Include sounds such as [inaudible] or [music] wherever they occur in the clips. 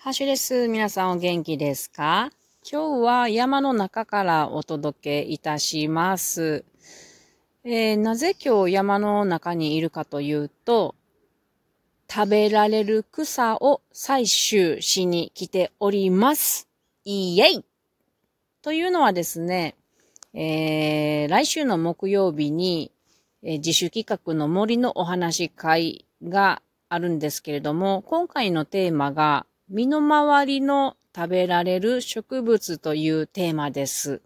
ハッシです。皆さんお元気ですか？今日は山の中からお届けいたします。えー、なぜ今日山の中にいるかというと、食べられる草を採集しに来ております。イエイというのはですね、えー、来週の木曜日に、えー、自主企画の森のお話会があるんですけれども、今回のテーマが身の回りの食べられる植物というテーマです。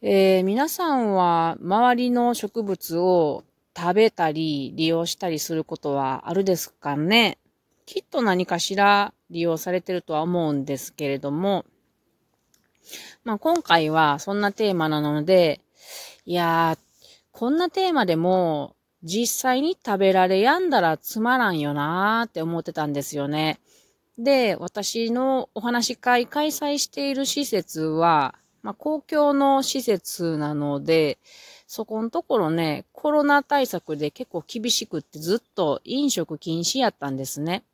えー、皆さんは周りの植物を食べたり利用したりすることはあるですかね？きっと何かしら利用されてるとは思うんですけれども、まあ今回はそんなテーマなので、いやー、こんなテーマでも実際に食べられやんだらつまらんよなーって思ってたんですよね。で、私のお話し会開催している施設は、まあ、公共の施設なので、そこのところね、コロナ対策で結構厳しくってずっと飲食禁止やったんですね。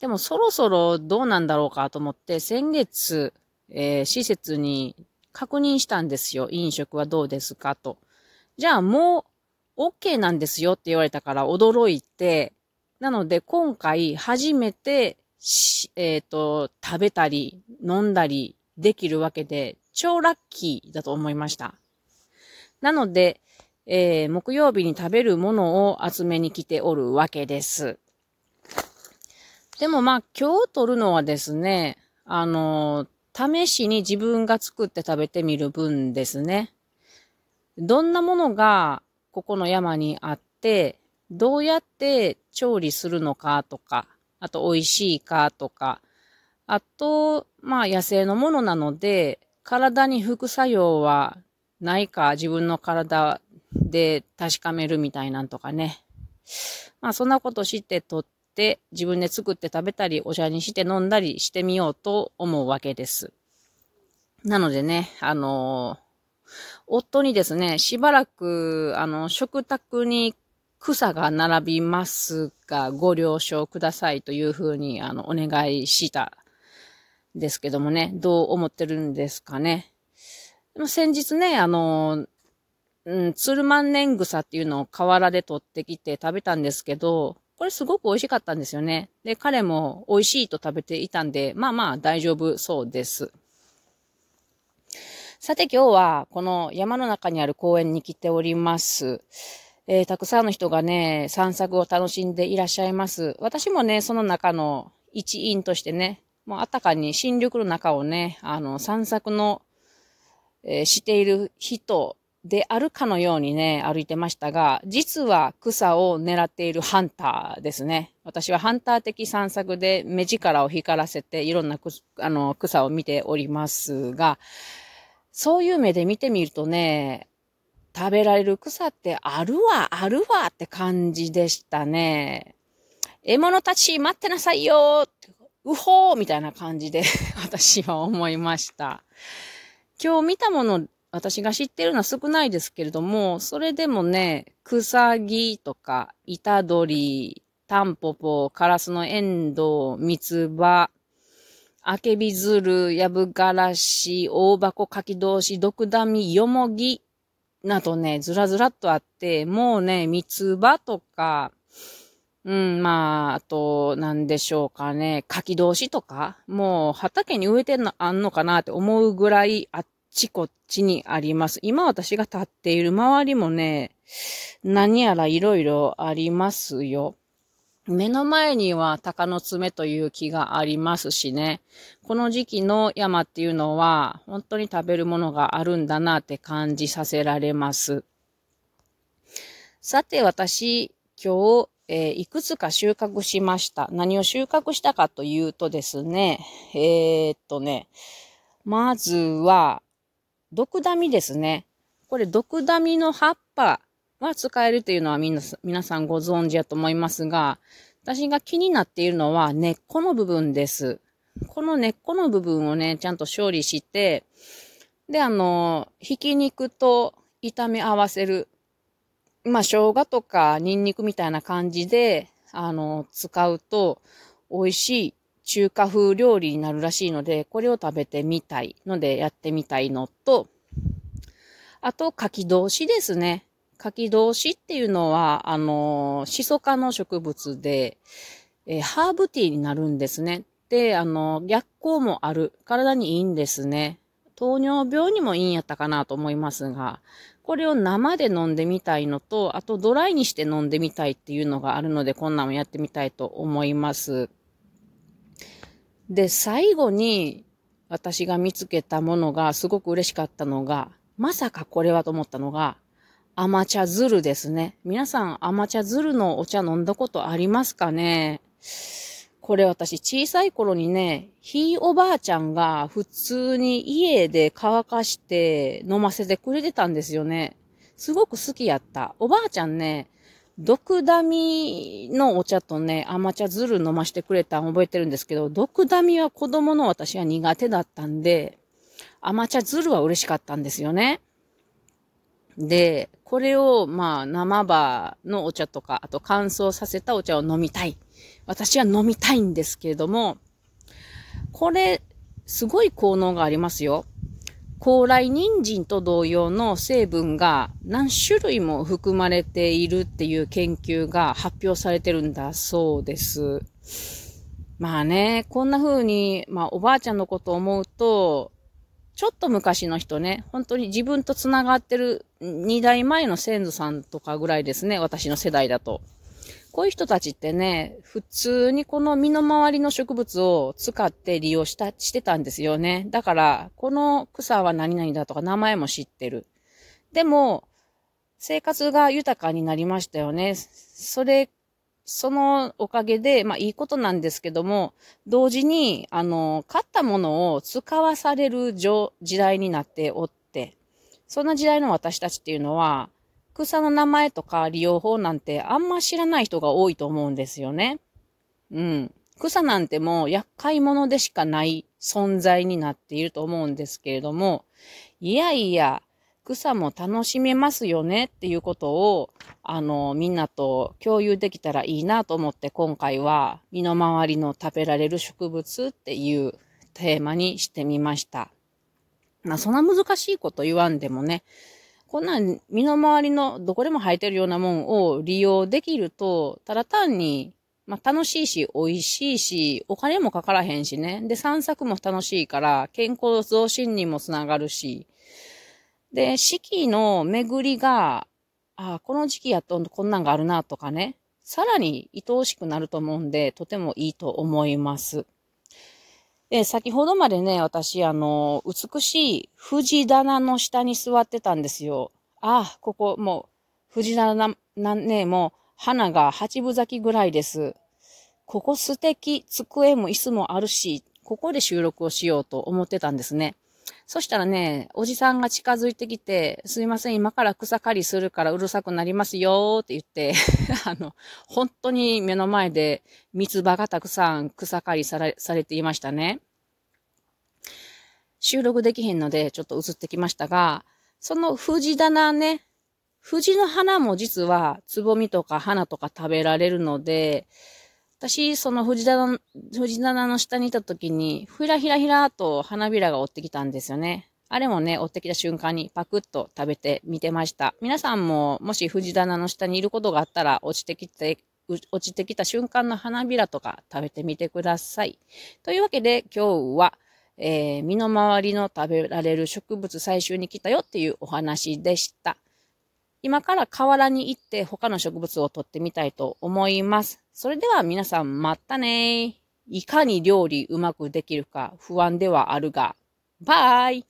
でもそろそろどうなんだろうかと思って、先月、えー、施設に確認したんですよ。飲食はどうですかと。じゃあもう OK なんですよって言われたから驚いて、なので今回初めて、えっ、ー、と、食べたり飲んだりできるわけで、超ラッキーだと思いました。なので、えー、木曜日に食べるものを集めに来ておるわけです。でもまあ今日取るのはですね、あの、試しに自分が作って食べてみる分ですね。どんなものがここの山にあって、どうやって調理するのかとか、あと美味しいかとか、あと、まあ野生のものなので、体に副作用はないか自分の体で確かめるみたいなんとかね。まあそんなことしてとって自分で作って食べたりお茶にして飲んだりしてみようと思うわけです。なのでね、あのー夫にですね、しばらく、あの、食卓に草が並びますが、ご了承くださいというふうに、あの、お願いしたんですけどもね、どう思ってるんですかね。でも先日ね、あの、うん、ツルマンネン草っていうのを河原で取ってきて食べたんですけど、これすごく美味しかったんですよね。で、彼も美味しいと食べていたんで、まあまあ大丈夫そうです。さて今日はこの山の中にある公園に来ております。えー、たくさんの人がね、散策を楽しんでいらっしゃいます。私もね、その中の一員としてね、もうあたかに新緑の中をね、あの、散策の、えー、している人であるかのようにね、歩いてましたが、実は草を狙っているハンターですね。私はハンター的散策で目力を光らせていろんなあの草を見ておりますが、そういう目で見てみるとね、食べられる草ってあるわ、あるわって感じでしたね。獲物たち待ってなさいようほーみたいな感じで [laughs] 私は思いました。今日見たもの、私が知ってるのは少ないですけれども、それでもね、クサギとか、イタドリ、タンポポ、カラスのエンドウ、ミツバ、あけびずる、やぶがらし、大箱かき通し、毒ダミ、よもぎ、などね、ずらずらっとあって、もうね、三つ葉とか、うん、まあ、あと、なんでしょうかね、柿通しとか、もう畑に植えてんのあんのかなって思うぐらい、あっちこっちにあります。今私が立っている周りもね、何やらいろいろありますよ。目の前には鷹の爪という木がありますしね。この時期の山っていうのは本当に食べるものがあるんだなって感じさせられます。さて私、今日、えー、いくつか収穫しました。何を収穫したかというとですね、えー、っとね、まずは、毒ダミですね。これ毒ダミの葉っぱは使えるというのはみんな、皆さんご存知やと思いますが、私が気になっているのは根っこの部分です。この根っこの部分をね、ちゃんと処理して、で、あの、ひき肉と炒め合わせる。まあ、生姜とかニンニクみたいな感じで、あの、使うと美味しい中華風料理になるらしいので、これを食べてみたいのでやってみたいのと、あと、柿同士ですね。柿同士っていうのは、あの、シソ科の植物で、えー、ハーブティーになるんですね。で、あの、逆光もある。体にいいんですね。糖尿病にもいいんやったかなと思いますが、これを生で飲んでみたいのと、あとドライにして飲んでみたいっていうのがあるので、こんなんもやってみたいと思います。で、最後に私が見つけたものがすごく嬉しかったのが、まさかこれはと思ったのが、甘茶ズルですね。皆さん甘茶ズルのお茶飲んだことありますかね？これ私小さい頃にね、ひいおばあちゃんが普通に家で乾かして飲ませてくれてたんですよね。すごく好きやった。おばあちゃんね、毒ダミのお茶とね、甘茶ズル飲ましてくれたん覚えてるんですけど、毒ダミは子供の私は苦手だったんで、甘茶ズルは嬉しかったんですよね。で、これを、まあ、生場のお茶とか、あと乾燥させたお茶を飲みたい。私は飲みたいんですけれども、これ、すごい効能がありますよ。高麗人参と同様の成分が何種類も含まれているっていう研究が発表されてるんだそうです。まあね、こんな風に、まあおばあちゃんのことを思うと、ちょっと昔の人ね、本当に自分と繋がってる2代前の先祖さんとかぐらいですね、私の世代だと。こういう人たちってね、普通にこの身の回りの植物を使って利用した、してたんですよね。だから、この草は何々だとか名前も知ってる。でも、生活が豊かになりましたよね。それそのおかげで、まあいいことなんですけども、同時に、あの、買ったものを使わされる時代になっておって、そんな時代の私たちっていうのは、草の名前とか利用法なんてあんま知らない人が多いと思うんですよね。うん。草なんてもう厄介者でしかない存在になっていると思うんですけれども、いやいや、草も楽しめますよねっていうことを、あの、みんなと共有できたらいいなと思って今回は身の回りの食べられる植物っていうテーマにしてみました。まあそんな難しいこと言わんでもね、こんな身の回りのどこでも生えてるようなもんを利用できると、ただ単にまあ、楽しいし、美味しいし、お金もかからへんしね。で、散策も楽しいから、健康増進にもつながるし、で、四季の巡りが、ああ、この時期やっとこんなんがあるなとかね、さらに愛おしくなると思うんで、とてもいいと思います。で、先ほどまでね、私、あの、美しい藤棚の下に座ってたんですよ。ああ、ここ、もう、藤棚、なんね、もう、花が八分咲きぐらいです。ここ素敵、机も椅子もあるし、ここで収録をしようと思ってたんですね。そしたらね、おじさんが近づいてきて、すいません、今から草刈りするからうるさくなりますよって言って、[laughs] あの、本当に目の前で三つ葉がたくさん草刈りされされていましたね。収録できへんのでちょっと映ってきましたが、その藤棚ね、藤の花も実はつぼみとか花とか食べられるので、私、その藤棚、藤棚の下にいた時に、ふらひらひらと花びらが追ってきたんですよね。あれもね、追ってきた瞬間にパクッと食べてみてました。皆さんも、もし藤棚の下にいることがあったら、落ちてきて、落ちてきた瞬間の花びらとか食べてみてください。というわけで、今日は、えー、身の回りの食べられる植物採集に来たよっていうお話でした。今から河原に行って他の植物を取ってみたいと思います。それでは皆さんまたね。いかに料理うまくできるか不安ではあるが、バイ。